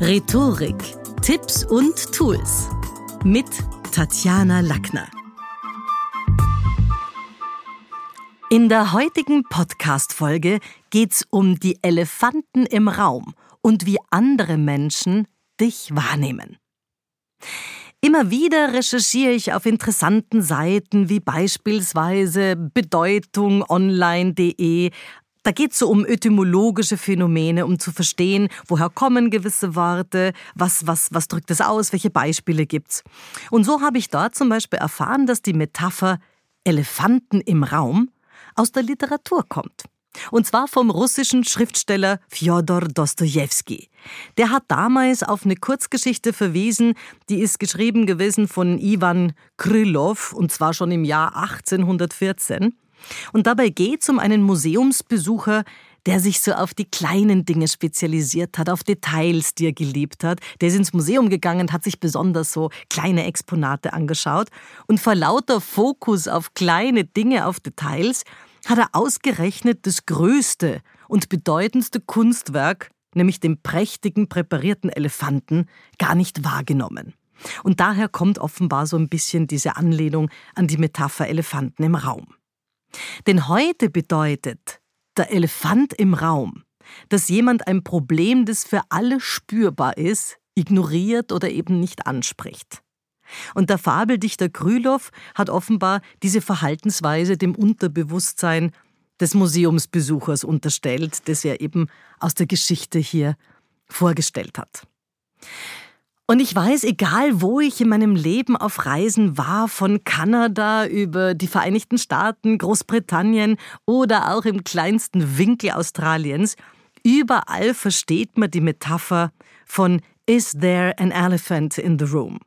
Rhetorik, Tipps und Tools mit Tatjana Lackner. In der heutigen Podcast-Folge geht's um die Elefanten im Raum und wie andere Menschen dich wahrnehmen. Immer wieder recherchiere ich auf interessanten Seiten wie beispielsweise bedeutungonline.de, da geht es so um etymologische Phänomene, um zu verstehen, woher kommen gewisse Worte, was, was, was drückt es aus, welche Beispiele gibt's. Und so habe ich dort zum Beispiel erfahren, dass die Metapher Elefanten im Raum aus der Literatur kommt. Und zwar vom russischen Schriftsteller Fjodor Dostojewski. Der hat damals auf eine Kurzgeschichte verwiesen, die ist geschrieben gewesen von Ivan Krylov, und zwar schon im Jahr 1814. Und dabei geht es um einen Museumsbesucher, der sich so auf die kleinen Dinge spezialisiert hat, auf Details, die er geliebt hat. Der ist ins Museum gegangen, hat sich besonders so kleine Exponate angeschaut und vor lauter Fokus auf kleine Dinge, auf Details, hat er ausgerechnet das größte und bedeutendste Kunstwerk, nämlich den prächtigen präparierten Elefanten, gar nicht wahrgenommen. Und daher kommt offenbar so ein bisschen diese Anlehnung an die Metapher Elefanten im Raum. Denn heute bedeutet der Elefant im Raum, dass jemand ein Problem, das für alle spürbar ist, ignoriert oder eben nicht anspricht. Und der Fabeldichter Krylov hat offenbar diese Verhaltensweise dem Unterbewusstsein des Museumsbesuchers unterstellt, das er eben aus der Geschichte hier vorgestellt hat. Und ich weiß, egal wo ich in meinem Leben auf Reisen war, von Kanada über die Vereinigten Staaten, Großbritannien oder auch im kleinsten Winkel Australiens, überall versteht man die Metapher von Is there an elephant in the room?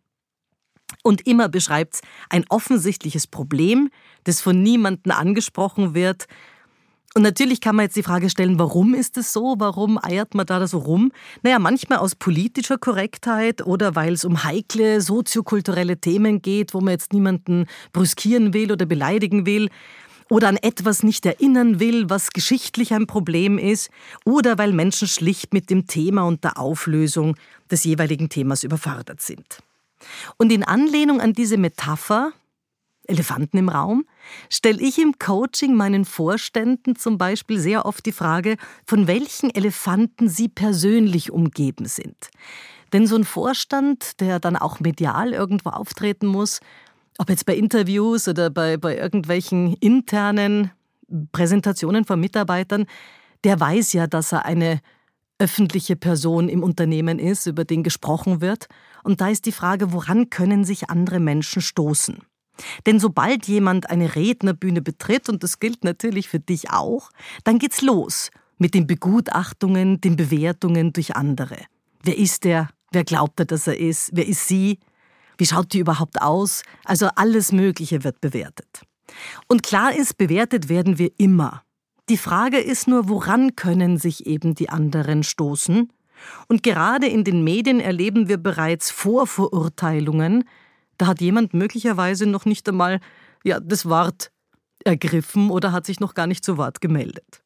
Und immer beschreibt es ein offensichtliches Problem, das von niemandem angesprochen wird, und natürlich kann man jetzt die Frage stellen, warum ist es so? Warum eiert man da so rum? Naja, manchmal aus politischer Korrektheit oder weil es um heikle soziokulturelle Themen geht, wo man jetzt niemanden brüskieren will oder beleidigen will oder an etwas nicht erinnern will, was geschichtlich ein Problem ist, oder weil Menschen schlicht mit dem Thema und der Auflösung des jeweiligen Themas überfordert sind. Und in Anlehnung an diese Metapher Elefanten im Raum, stelle ich im Coaching meinen Vorständen zum Beispiel sehr oft die Frage, von welchen Elefanten sie persönlich umgeben sind. Denn so ein Vorstand, der dann auch medial irgendwo auftreten muss, ob jetzt bei Interviews oder bei, bei irgendwelchen internen Präsentationen von Mitarbeitern, der weiß ja, dass er eine öffentliche Person im Unternehmen ist, über den gesprochen wird. Und da ist die Frage, woran können sich andere Menschen stoßen? Denn sobald jemand eine Rednerbühne betritt, und das gilt natürlich für dich auch, dann geht's los mit den Begutachtungen, den Bewertungen durch andere. Wer ist er? Wer glaubt er, dass er ist? Wer ist sie? Wie schaut die überhaupt aus? Also alles Mögliche wird bewertet. Und klar ist, bewertet werden wir immer. Die Frage ist nur, woran können sich eben die anderen stoßen? Und gerade in den Medien erleben wir bereits Vorverurteilungen, da hat jemand möglicherweise noch nicht einmal ja, das Wort ergriffen oder hat sich noch gar nicht zu Wort gemeldet.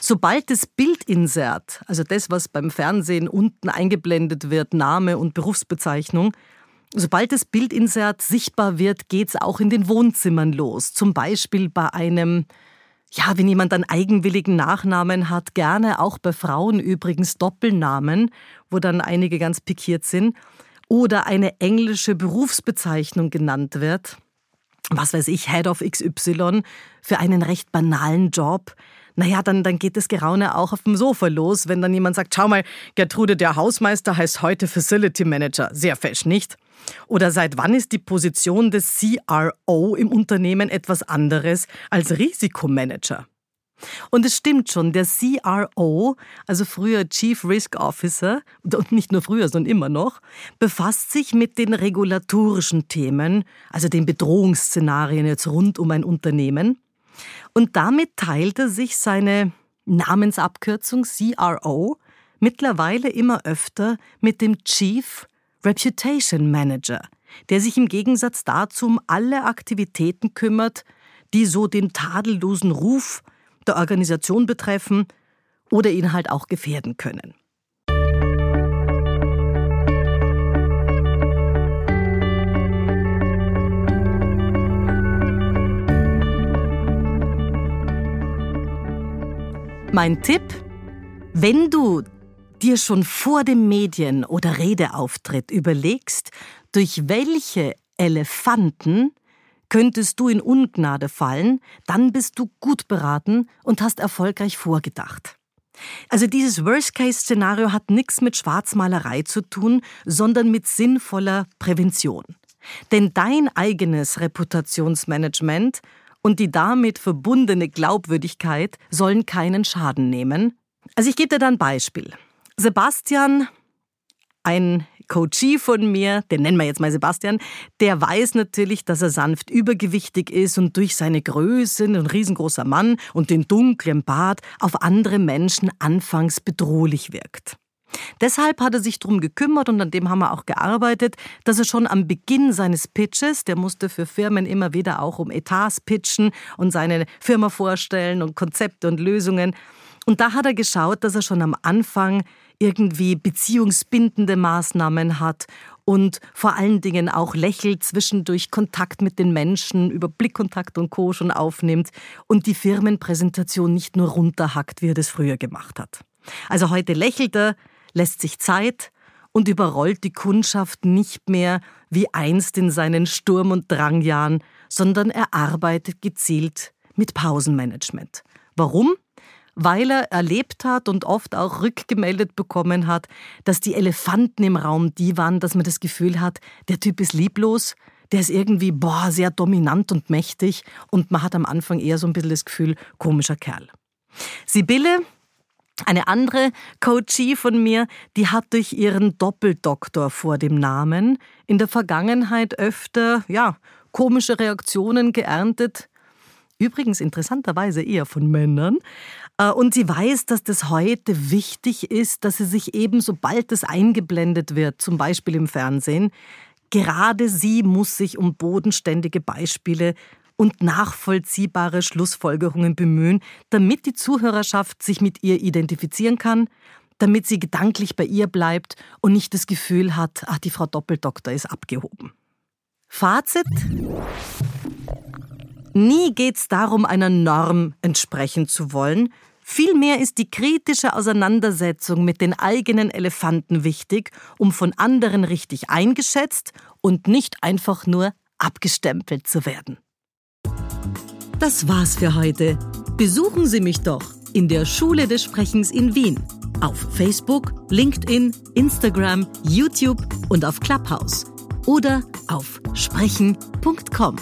Sobald das Bildinsert, also das, was beim Fernsehen unten eingeblendet wird, Name und Berufsbezeichnung, sobald das Bildinsert sichtbar wird, geht es auch in den Wohnzimmern los. Zum Beispiel bei einem, ja, wenn jemand einen eigenwilligen Nachnamen hat, gerne auch bei Frauen übrigens Doppelnamen, wo dann einige ganz pikiert sind oder eine englische Berufsbezeichnung genannt wird, was weiß ich, Head of XY, für einen recht banalen Job, naja, dann, dann geht das Geraune auch auf dem Sofa los, wenn dann jemand sagt, schau mal, Gertrude, der Hausmeister heißt heute Facility Manager. Sehr fesch, nicht? Oder seit wann ist die Position des CRO im Unternehmen etwas anderes als Risikomanager? Und es stimmt schon, der CRO, also früher Chief Risk Officer, und nicht nur früher, sondern immer noch, befasst sich mit den regulatorischen Themen, also den Bedrohungsszenarien jetzt rund um ein Unternehmen. Und damit teilt er sich seine Namensabkürzung CRO mittlerweile immer öfter mit dem Chief Reputation Manager, der sich im Gegensatz dazu um alle Aktivitäten kümmert, die so den tadellosen Ruf der Organisation betreffen oder ihn halt auch gefährden können. Mein Tipp, wenn du dir schon vor dem Medien- oder Redeauftritt überlegst, durch welche Elefanten könntest du in Ungnade fallen, dann bist du gut beraten und hast erfolgreich vorgedacht. Also dieses Worst-Case-Szenario hat nichts mit Schwarzmalerei zu tun, sondern mit sinnvoller Prävention. Denn dein eigenes Reputationsmanagement und die damit verbundene Glaubwürdigkeit sollen keinen Schaden nehmen. Also ich gebe dir da ein Beispiel. Sebastian, ein Coachie von mir, den nennen wir jetzt mal Sebastian, der weiß natürlich, dass er sanft übergewichtig ist und durch seine Größe, ein riesengroßer Mann und den dunklen Bart auf andere Menschen anfangs bedrohlich wirkt. Deshalb hat er sich darum gekümmert und an dem haben wir auch gearbeitet, dass er schon am Beginn seines Pitches, der musste für Firmen immer wieder auch um Etats pitchen und seine Firma vorstellen und Konzepte und Lösungen. Und da hat er geschaut, dass er schon am Anfang irgendwie beziehungsbindende Maßnahmen hat und vor allen Dingen auch lächelt, zwischendurch Kontakt mit den Menschen über Blickkontakt und Co. schon aufnimmt und die Firmenpräsentation nicht nur runterhackt, wie er das früher gemacht hat. Also heute lächelt er, lässt sich Zeit und überrollt die Kundschaft nicht mehr wie einst in seinen Sturm- und Drangjahren, sondern er arbeitet gezielt mit Pausenmanagement. Warum? Weil er erlebt hat und oft auch rückgemeldet bekommen hat, dass die Elefanten im Raum die waren, dass man das Gefühl hat, der Typ ist lieblos, der ist irgendwie boah, sehr dominant und mächtig und man hat am Anfang eher so ein bisschen das Gefühl, komischer Kerl. Sibylle, eine andere Coachie von mir, die hat durch ihren Doppeldoktor vor dem Namen in der Vergangenheit öfter, ja, komische Reaktionen geerntet, Übrigens interessanterweise eher von Männern. Äh, und sie weiß, dass das heute wichtig ist, dass sie sich eben, sobald es eingeblendet wird, zum Beispiel im Fernsehen, gerade sie muss sich um bodenständige Beispiele und nachvollziehbare Schlussfolgerungen bemühen, damit die Zuhörerschaft sich mit ihr identifizieren kann, damit sie gedanklich bei ihr bleibt und nicht das Gefühl hat, ach, die Frau Doppeldoktor ist abgehoben. Fazit? Nie geht es darum, einer Norm entsprechen zu wollen. Vielmehr ist die kritische Auseinandersetzung mit den eigenen Elefanten wichtig, um von anderen richtig eingeschätzt und nicht einfach nur abgestempelt zu werden. Das war's für heute. Besuchen Sie mich doch in der Schule des Sprechens in Wien. Auf Facebook, LinkedIn, Instagram, YouTube und auf Clubhouse. Oder auf sprechen.com.